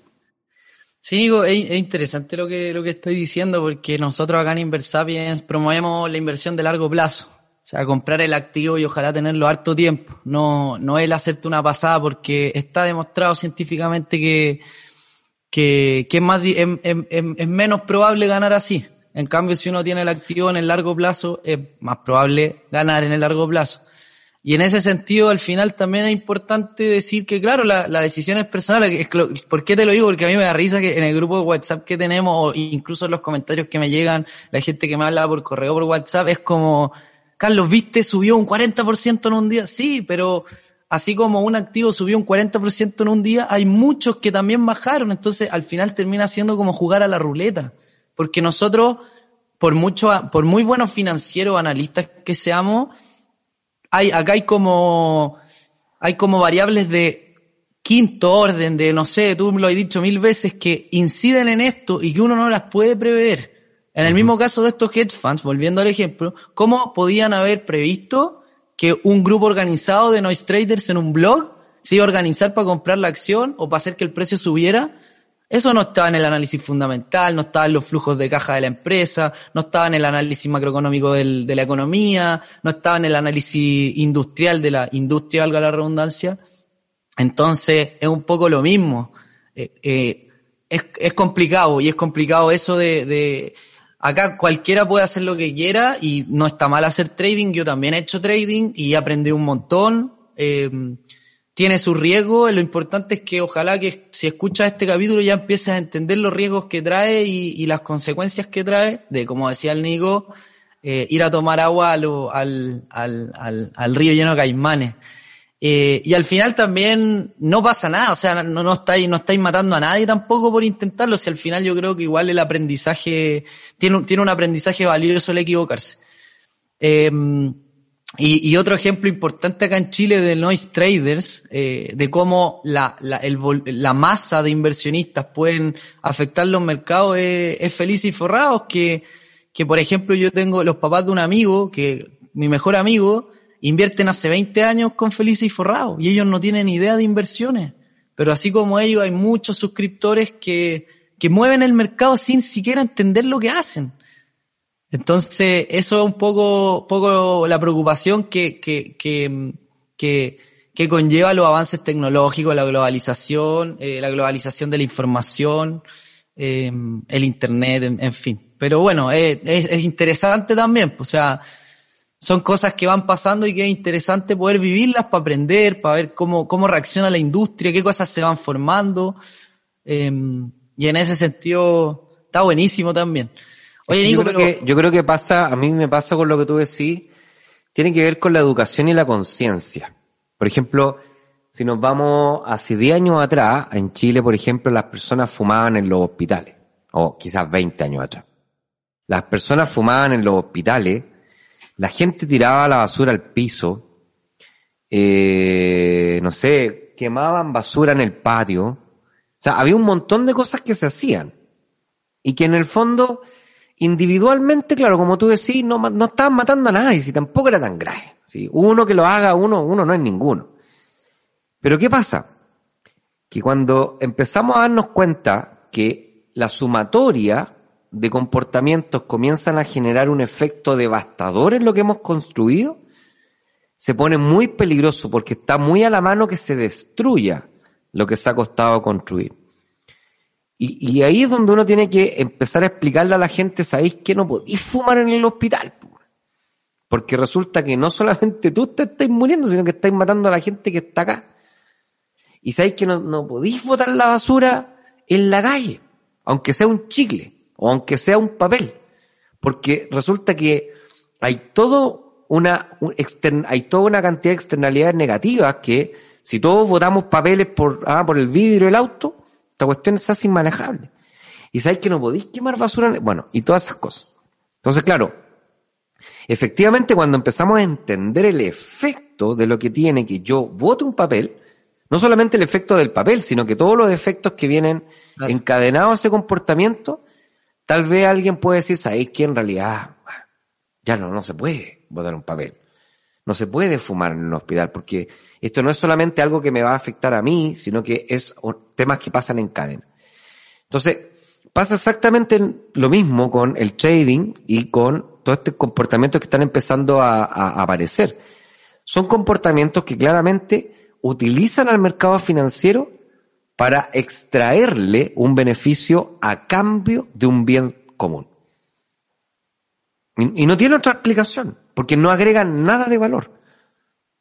B: Sí, es, interesante lo que, lo que estoy diciendo porque nosotros acá en Inversapiens promovemos la inversión de largo plazo. O sea, comprar el activo y ojalá tenerlo harto tiempo. No, no el hacerte una pasada porque está demostrado científicamente que, que, que es, más, es, es, menos probable ganar así. En cambio, si uno tiene el activo en el largo plazo, es más probable ganar en el largo plazo. Y en ese sentido, al final también es importante decir que, claro, la, la decisión es personal. ¿Por qué te lo digo? Porque a mí me da risa que en el grupo de WhatsApp que tenemos, o incluso en los comentarios que me llegan, la gente que me habla por correo por WhatsApp, es como, Carlos, ¿viste? Subió un 40% en un día. Sí, pero así como un activo subió un 40% en un día, hay muchos que también bajaron. Entonces, al final termina siendo como jugar a la ruleta. Porque nosotros, por mucho, por muy buenos financieros, analistas que seamos, hay, acá hay como, hay como variables de quinto orden, de no sé, tú lo has dicho mil veces, que inciden en esto y que uno no las puede prever. En el mismo caso de estos hedge funds, volviendo al ejemplo, ¿cómo podían haber previsto que un grupo organizado de noise traders en un blog se iba a organizar para comprar la acción o para hacer que el precio subiera eso no estaba en el análisis fundamental, no estaba en los flujos de caja de la empresa, no estaba en el análisis macroeconómico de la economía, no estaba en el análisis industrial de la industria, valga la redundancia. Entonces, es un poco lo mismo. Eh, eh, es, complicado y es complicado eso de, de, acá cualquiera puede hacer lo que quiera y no está mal hacer trading. Yo también he hecho trading y aprendí un montón. Eh, tiene su riesgo, lo importante es que ojalá que si escuchas este capítulo ya empieces a entender los riesgos que trae y, las consecuencias que trae de, como decía el Nico, eh, ir a tomar agua al, al, al, río lleno de caimanes. Eh, y al final también no pasa nada, o sea, no, no, estáis, no estáis matando a nadie tampoco por intentarlo, si al final yo creo que igual el aprendizaje, tiene, tiene un aprendizaje valioso el equivocarse. Eh, y, y, otro ejemplo importante acá en Chile de noise traders, eh, de cómo la, la, el, la, masa de inversionistas pueden afectar los mercados es, es Felices y Forrados, que, que por ejemplo yo tengo los papás de un amigo, que mi mejor amigo, invierten hace 20 años con Felices y Forrados, y ellos no tienen idea de inversiones. Pero así como ellos hay muchos suscriptores que, que mueven el mercado sin siquiera entender lo que hacen. Entonces, eso es un poco, poco la preocupación que, que, que, que, que conlleva los avances tecnológicos, la globalización, eh, la globalización de la información, eh, el Internet, en, fin. Pero bueno, es, es, interesante también, o sea, son cosas que van pasando y que es interesante poder vivirlas para aprender, para ver cómo, cómo reacciona la industria, qué cosas se van formando. Eh, y en ese sentido, está buenísimo también.
C: Oye, yo, creo que, yo creo que pasa, a mí me pasa con lo que tú decís, tiene que ver con la educación y la conciencia. Por ejemplo, si nos vamos hace 10 años atrás, en Chile, por ejemplo, las personas fumaban en los hospitales, o quizás 20 años atrás. Las personas fumaban en los hospitales, la gente tiraba la basura al piso, eh, no sé, quemaban basura en el patio. O sea, había un montón de cosas que se hacían. Y que en el fondo, individualmente, claro, como tú decís, no, no estaban matando a nadie, si tampoco era tan grave. Uno que lo haga, uno, uno no es ninguno. Pero ¿qué pasa? Que cuando empezamos a darnos cuenta que la sumatoria de comportamientos comienzan a generar un efecto devastador en lo que hemos construido, se pone muy peligroso porque está muy a la mano que se destruya lo que se ha costado construir. Y, ahí es donde uno tiene que empezar a explicarle a la gente, ¿sabéis que no podéis fumar en el hospital? Porque resulta que no solamente tú te estás muriendo, sino que estáis matando a la gente que está acá. Y sabéis que no, no podéis botar la basura en la calle, aunque sea un chicle o aunque sea un papel. Porque resulta que hay todo una, un hay toda una cantidad de externalidades negativas que si todos votamos papeles por, ah, por el vidrio del auto, esta cuestión es así inmanejable. Y sabéis que no podéis quemar basura, bueno, y todas esas cosas. Entonces, claro, efectivamente cuando empezamos a entender el efecto de lo que tiene que yo vote un papel, no solamente el efecto del papel, sino que todos los efectos que vienen
B: Claro.
C: encadenados a ese comportamiento, tal vez alguien puede decir, sabéis que en realidad ya no, no se puede votar un papel. No se puede fumar en un hospital porque esto no es solamente algo que me va a afectar a mí, sino que es temas que pasan en cadena. Entonces, pasa exactamente lo mismo con el trading y con todos estos comportamientos que están empezando a, aparecer. Son comportamientos que claramente utilizan al mercado financiero para extraerle un beneficio a cambio de un bien común. Y, y no tiene otra explicación, porque no agregan nada de valor.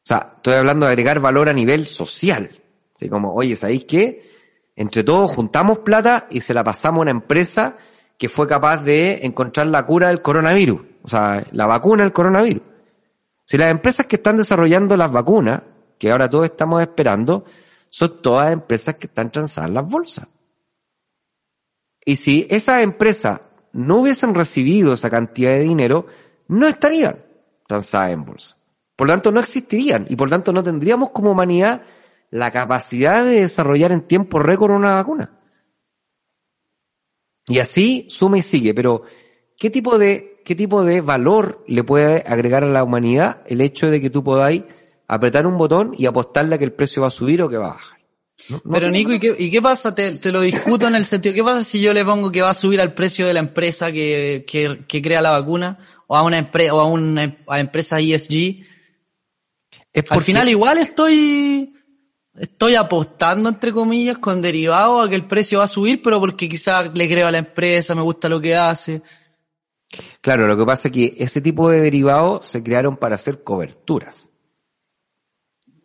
C: O sea, estoy hablando de agregar valor a nivel social. Así como, oye, ¿sabéis qué? Entre todos juntamos plata y se la pasamos a una empresa que fue capaz de encontrar la cura del coronavirus. O sea, la vacuna del coronavirus. Si las empresas que están desarrollando las vacunas, que ahora todos estamos esperando, son todas empresas que están transadas en las bolsas. Y si esas empresas no hubiesen recibido esa cantidad de dinero, no estarían transadas en bolsa. Por lo tanto, no existirían y por lo tanto no tendríamos como humanidad la capacidad de desarrollar en tiempo récord una vacuna. Y así suma y sigue, pero ¿qué tipo de, qué tipo de valor le puede agregar a la humanidad el hecho de que tú podáis apretar un botón y apostarle a que el precio va a subir o que va a bajar? No- no
B: Pero Nico, ¿y qué, ¿y qué pasa? Te, te lo discuto en el sentido, ¿qué pasa si yo le pongo que va a subir al precio de la empresa que, que, que crea la vacuna? O a una empresa, o a una a empresa ESG.
C: Es
B: Al
C: porque-
B: final igual estoy, estoy apostando entre comillas con derivados a que el precio va a subir, pero porque quizás le creo a la empresa, me gusta lo que hace.
C: Claro, lo que pasa es que ese tipo de derivados se crearon para hacer coberturas.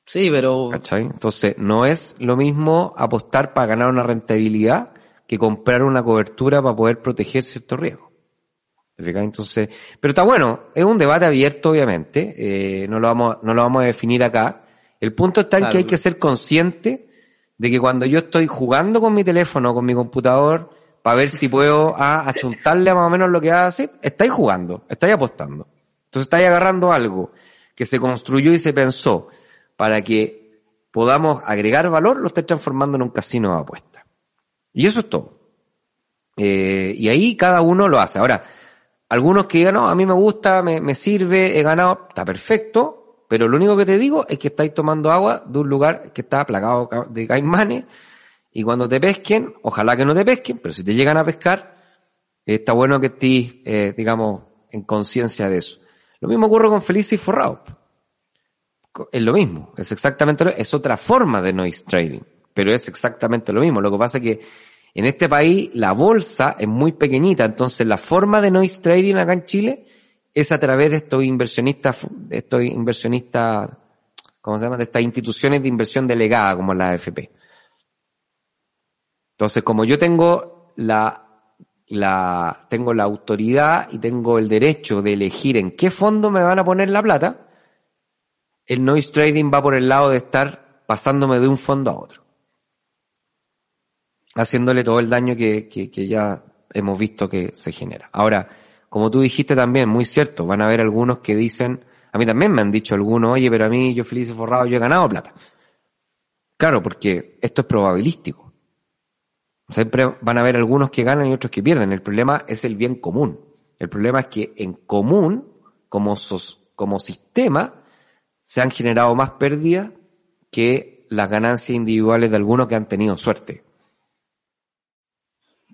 B: Sí, pero
C: ¿Cachai? Entonces, no es lo mismo apostar para ganar una rentabilidad que comprar una cobertura para poder proteger ciertos riesgos. ¿Te fijas? Entonces, pero está bueno, es un debate abierto, obviamente, eh, no lo vamos, no lo vamos a definir acá. El punto está en
B: Claro,
C: que hay que ser consciente de que cuando yo estoy jugando con mi teléfono, con mi computador, para ver si puedo ah, achuntarle a más o menos lo que hace, estáis jugando, estáis apostando. Entonces estáis agarrando algo que se construyó y se pensó para que podamos agregar valor, lo estáis transformando en un casino de apuestas. Y eso es todo. Eh, y ahí cada uno lo hace. Ahora, algunos que digan, no, a mí me gusta, me, me sirve, he ganado, está perfecto, pero lo único que te digo es que estáis tomando agua de un lugar que está plagado de caimanes y cuando te pesquen, ojalá que no te pesquen, pero si te llegan a pescar, está bueno que estés, eh, digamos, en conciencia de eso. Lo mismo ocurre con Felices y Es lo mismo, es exactamente lo, es otra forma de noise trading, pero es exactamente lo mismo. Lo que pasa es que en este país la bolsa es muy pequeñita, entonces la forma de noise trading acá en Chile es a través de estos inversionistas, estos inversionistas, ¿cómo se llama? De estas instituciones de inversión delegada como la AFP. Entonces, como yo tengo la, la, tengo la autoridad y tengo el derecho de elegir en qué fondo me van a poner la plata, el noise trading va por el lado de estar pasándome de un fondo a otro. Haciéndole todo el daño que, que, que ya hemos visto que se genera. Ahora, como tú dijiste también, muy cierto, van a haber algunos que dicen, a mí también me han dicho algunos, oye, pero a mí yo feliz forrado, yo he ganado plata. Claro, porque esto es probabilístico. Siempre van a haber algunos que ganan y otros que pierden. El problema es el bien común. El problema es que en común, como, como sistema, se han generado más pérdidas que las ganancias individuales de algunos que han tenido suerte.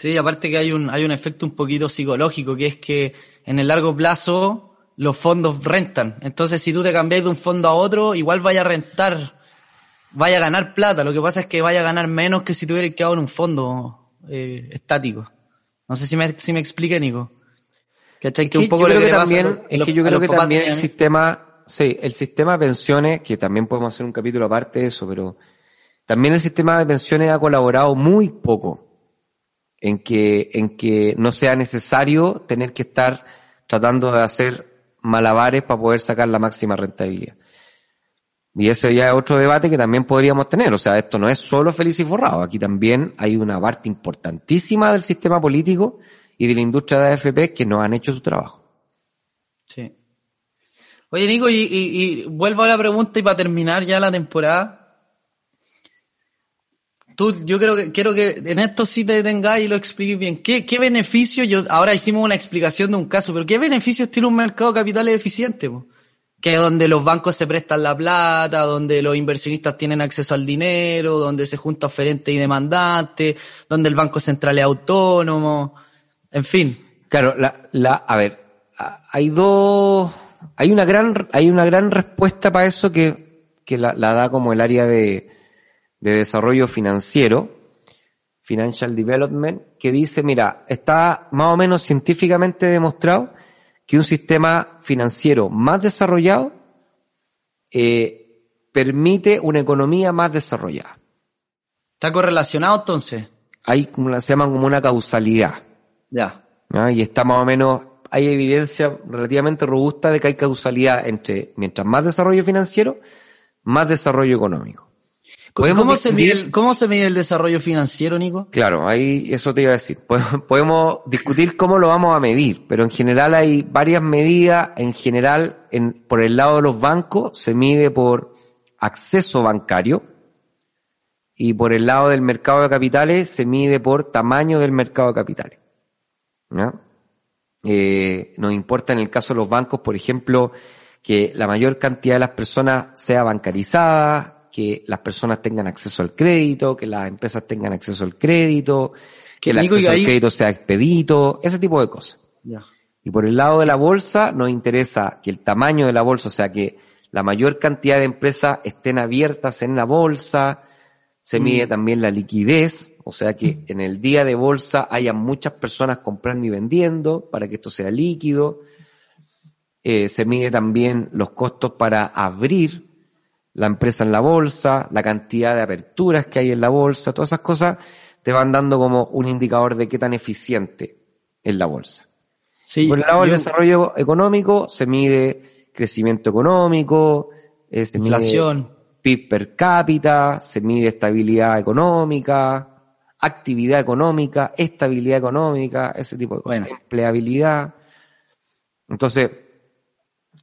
B: Sí, aparte que hay un, hay un efecto un poquito psicológico, que es que en el largo plazo los fondos rentan. Entonces, si tú te cambias de un fondo a otro, igual vaya a rentar, vaya a ganar plata. Lo que pasa es que vaya a ganar menos que si tuvieras quedado en un fondo eh, estático. No sé si me, si me explique, Nico.
C: Que, que un poco lo que, también, es que yo creo que también el sistema, sí, el sistema de pensiones, que también podemos hacer un capítulo aparte de eso, pero también el sistema de pensiones ha colaborado muy poco en que, en que no sea necesario tener que estar tratando de hacer malabares para poder sacar la máxima rentabilidad. Y eso ya es otro debate que también podríamos tener. O sea, esto no es solo feliz y forrado. Aquí también hay una parte importantísima del sistema político y de la industria de AFP que no han hecho su trabajo.
B: Sí. Oye, Nico, y, y vuelvo a la pregunta y para terminar ya la temporada, yo creo que quiero que en esto sí te detengáis y lo expliques bien. ¿Qué, qué beneficios, yo, ahora hicimos una explicación de un caso, pero qué beneficios tiene un mercado de capitales eficiente? Que es donde los bancos se prestan la plata, donde los inversionistas tienen acceso al dinero, donde se junta oferente y demandante, donde el Banco Central es autónomo, en fin.
C: Claro, la, la, a ver, hay dos, hay una gran, hay una gran respuesta para eso que, que la da como el área de, de Desarrollo Financiero, Financial Development, que dice, mira, está más o menos científicamente demostrado que un sistema financiero más desarrollado eh, permite una economía más desarrollada.
B: ¿Está correlacionado entonces?
C: Hay como se llama como una causalidad.
B: Ya.
C: Y está más o menos, hay evidencia relativamente robusta de que hay causalidad entre mientras más desarrollo financiero, más desarrollo económico.
B: ¿Cómo se, mide el, ¿Cómo se mide el desarrollo financiero, Nico?
C: Claro, ahí eso te iba a decir. Podemos, discutir cómo lo vamos a medir, pero en general hay varias medidas. En general, en, por el lado de los bancos se mide por acceso bancario y por el lado del mercado de capitales se mide por tamaño del mercado de capitales. Eh, nos importa en el caso de los bancos, por ejemplo, que la mayor cantidad de las personas sea bancarizada, que las personas tengan acceso al crédito, que las empresas tengan acceso al crédito, que el acceso al crédito sea expedito, ese tipo de cosas. Y por el lado de la bolsa nos interesa que el tamaño de la bolsa, o sea, que la mayor cantidad de empresas estén abiertas en la bolsa, se mm. mide también la liquidez, o sea que en el día de bolsa haya muchas personas comprando y vendiendo para que esto sea líquido. Eh, se mide también los costos para abrir la empresa en la bolsa, la cantidad de aperturas que hay en la bolsa, todas esas cosas te van dando como un indicador de qué tan eficiente es la bolsa. Sí, Por el lado del desarrollo económico se mide crecimiento económico,
B: eh, se inflación,
C: PIB per cápita, se mide estabilidad económica, actividad económica, estabilidad económica, ese tipo de cosas, empleabilidad. Entonces,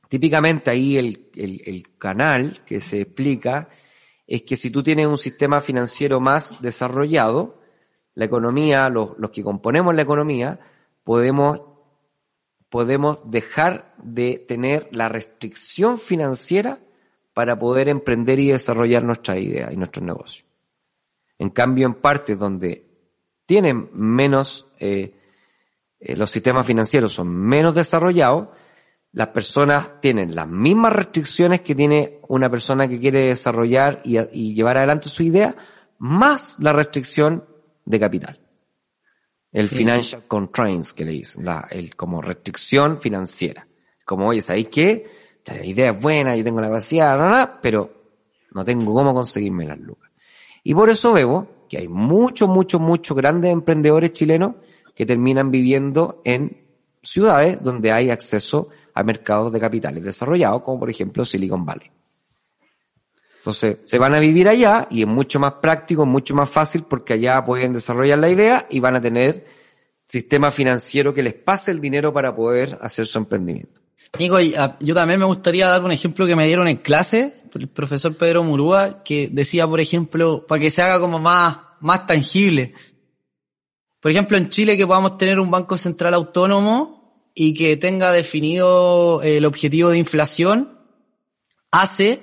C: Típicamente ahí el, el, canal que se explica es que si tú tienes un sistema financiero más desarrollado, la economía, los, los que componemos la economía, podemos, podemos dejar de tener la restricción financiera para poder emprender y desarrollar nuestras ideas y nuestros negocios. En cambio, en partes donde tienen menos, eh, eh, los sistemas financieros son menos desarrollados, las personas tienen las mismas restricciones que tiene una persona que quiere desarrollar y, llevar adelante su idea, más la restricción de capital. El financial constraints que le dicen, la, el, como restricción financiera. Como, oye, ¿sabéis qué? La idea es buena, yo tengo la capacidad, pero no tengo cómo conseguirme las lucas. Y por eso veo que hay muchos, muchos, muchos grandes emprendedores chilenos que terminan viviendo en ciudades donde hay acceso a mercados de capitales desarrollados, como por ejemplo Silicon Valley. Entonces, se van a vivir allá y es mucho más práctico, mucho más fácil porque allá pueden desarrollar la idea y van a tener sistema financiero que les pase el dinero para poder hacer su emprendimiento.
B: Nico, ah, yo también me gustaría dar un ejemplo que me dieron en clase, el profesor Pedro Murúa, que decía, por ejemplo, para que se haga como más, más tangible, por ejemplo, en Chile que podamos tener un banco central autónomo y que tenga definido el objetivo de inflación, hace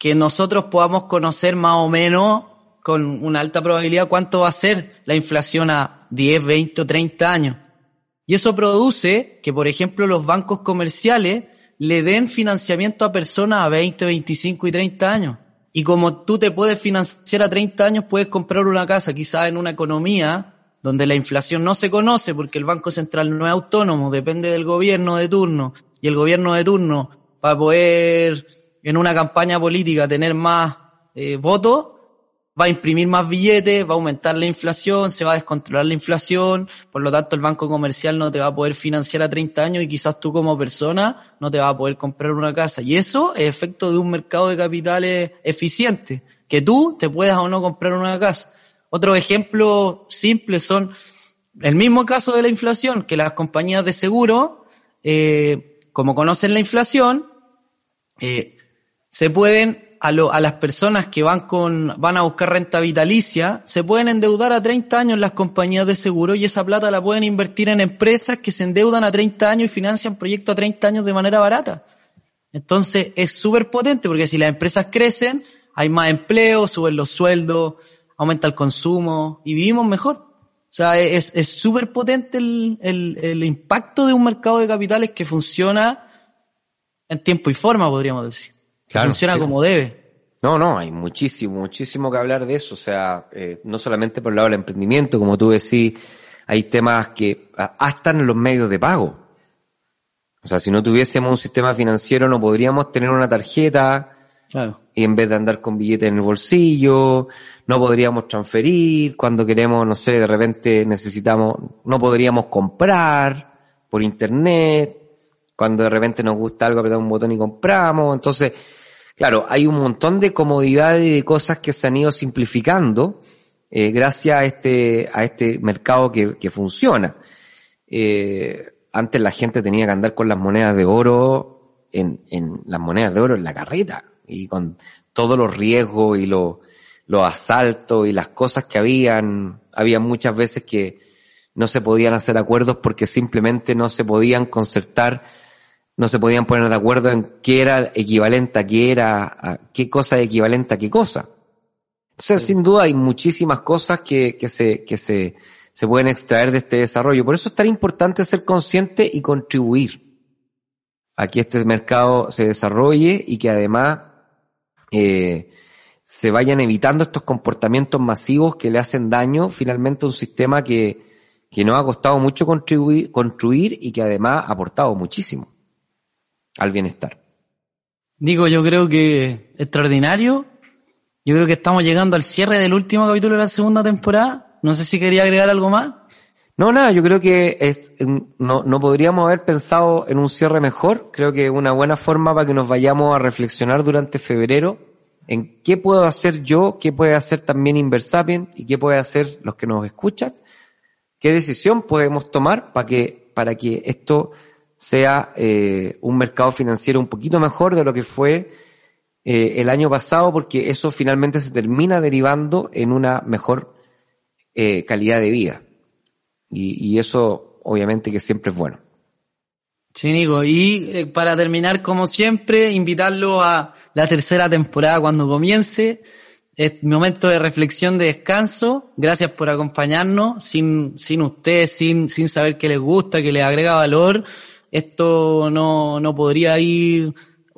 B: que nosotros podamos conocer más o menos con una alta probabilidad cuánto va a ser la inflación a 10, 20 o 30 años. Y eso produce que, por ejemplo, los bancos comerciales le den financiamiento a personas a 20, 25 y 30 años. Y como tú te puedes financiar a 30 años, puedes comprar una casa, quizás en una economía donde la inflación no se conoce porque el Banco Central no es autónomo, depende del gobierno de turno. Y el gobierno de turno, para poder en una campaña política tener más eh, votos, va a imprimir más billetes, va a aumentar la inflación, se va a descontrolar la inflación, por lo tanto el banco comercial no te va a poder financiar a 30 años y quizás tú como persona no te vas a poder comprar una casa. Y eso es efecto de un mercado de capitales eficiente, que tú te puedas o no comprar una casa. Otros ejemplos simples son el mismo caso de la inflación, que las compañías de seguro, eh, como conocen la inflación, eh, se pueden a, a las personas que van con, van a buscar renta vitalicia, se pueden endeudar a 30 años las compañías de seguro y esa plata la pueden invertir en empresas que se endeudan a 30 años y financian proyectos a 30 años de manera barata. Entonces es súper potente porque si las empresas crecen, hay más empleo, suben los sueldos, aumenta el consumo y vivimos mejor. O sea, es súper potente el, el, el impacto de un mercado de capitales que funciona en tiempo y forma, podríamos decir. Funciona como debe.
C: No, no, hay muchísimo, muchísimo que hablar de eso. O sea, eh, no solamente por el lado del emprendimiento, como tú decís, hay temas que hasta en los medios de pago. O sea, si no tuviésemos un sistema financiero no podríamos tener una tarjeta claro. y en vez de andar con billetes en el bolsillo, no podríamos transferir cuando queremos, no sé, de repente necesitamos, no podríamos comprar por internet, cuando de repente nos gusta algo apretamos un botón y compramos. Entonces, Claro, hay un montón de comodidades y de cosas que se han ido simplificando eh, gracias a este, a este mercado que, que funciona. Eh, antes la gente tenía que andar con las monedas de oro en, en las monedas de oro en la carreta y con todos los riesgos y los, los asaltos y las cosas que habían, había muchas veces que no se podían hacer acuerdos porque simplemente no se podían concertar no se podían poner de acuerdo en qué era equivalente a qué era, a qué cosa es equivalente a qué cosa. Entonces, sin duda hay muchísimas cosas que, que se, que se, se pueden extraer de este desarrollo. Por eso es tan importante ser consciente y contribuir a que este mercado se desarrolle y que además eh, se vayan evitando estos comportamientos masivos que le hacen daño finalmente a un sistema que, que nos ha costado mucho contribuir, construir y que además ha aportado muchísimo al bienestar.
B: Digo, yo creo que extraordinario. Yo creo que estamos llegando al cierre del último capítulo de la segunda temporada. No sé si quería agregar algo más.
C: No, nada, yo creo que es, no, no podríamos haber pensado en un cierre mejor. Creo que una buena forma para que nos vayamos a reflexionar durante febrero en qué puedo hacer yo, qué puede hacer también Inversapien y qué puede hacer los que nos escuchan. ¿Qué decisión podemos tomar para que, para que esto sea eh, un mercado financiero un poquito mejor de lo que fue eh, el año pasado, porque eso finalmente se termina derivando en una mejor eh, calidad de vida. Y, y, eso obviamente que siempre es bueno.
B: Sí, Nico. Y eh, para terminar, como siempre, invitarlo a la tercera temporada cuando comience. Es momento de reflexión, de descanso. Gracias por acompañarnos. Sin, sin ustedes, sin, sin saber que les gusta, que les agrega valor esto no, no podría ir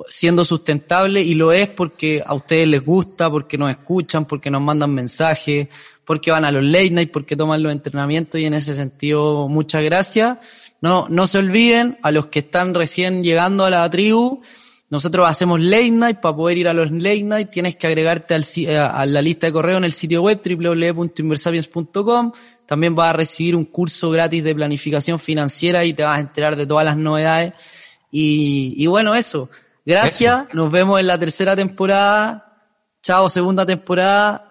B: siendo sustentable y lo es porque a ustedes les gusta, porque nos escuchan, porque nos mandan mensajes, porque van a los late night, porque toman los entrenamientos y en ese sentido muchas gracias. No, no se olviden a los que están recién llegando a la tribu, nosotros hacemos late night, para poder ir a los late night tienes que agregarte al, a la lista de correo en el sitio web www.inversapiens.com también vas a recibir un curso gratis de planificación financiera y te vas a enterar de todas las novedades. Y, bueno, eso. Gracias. Nos vemos en la tercera temporada. Chao, segunda temporada.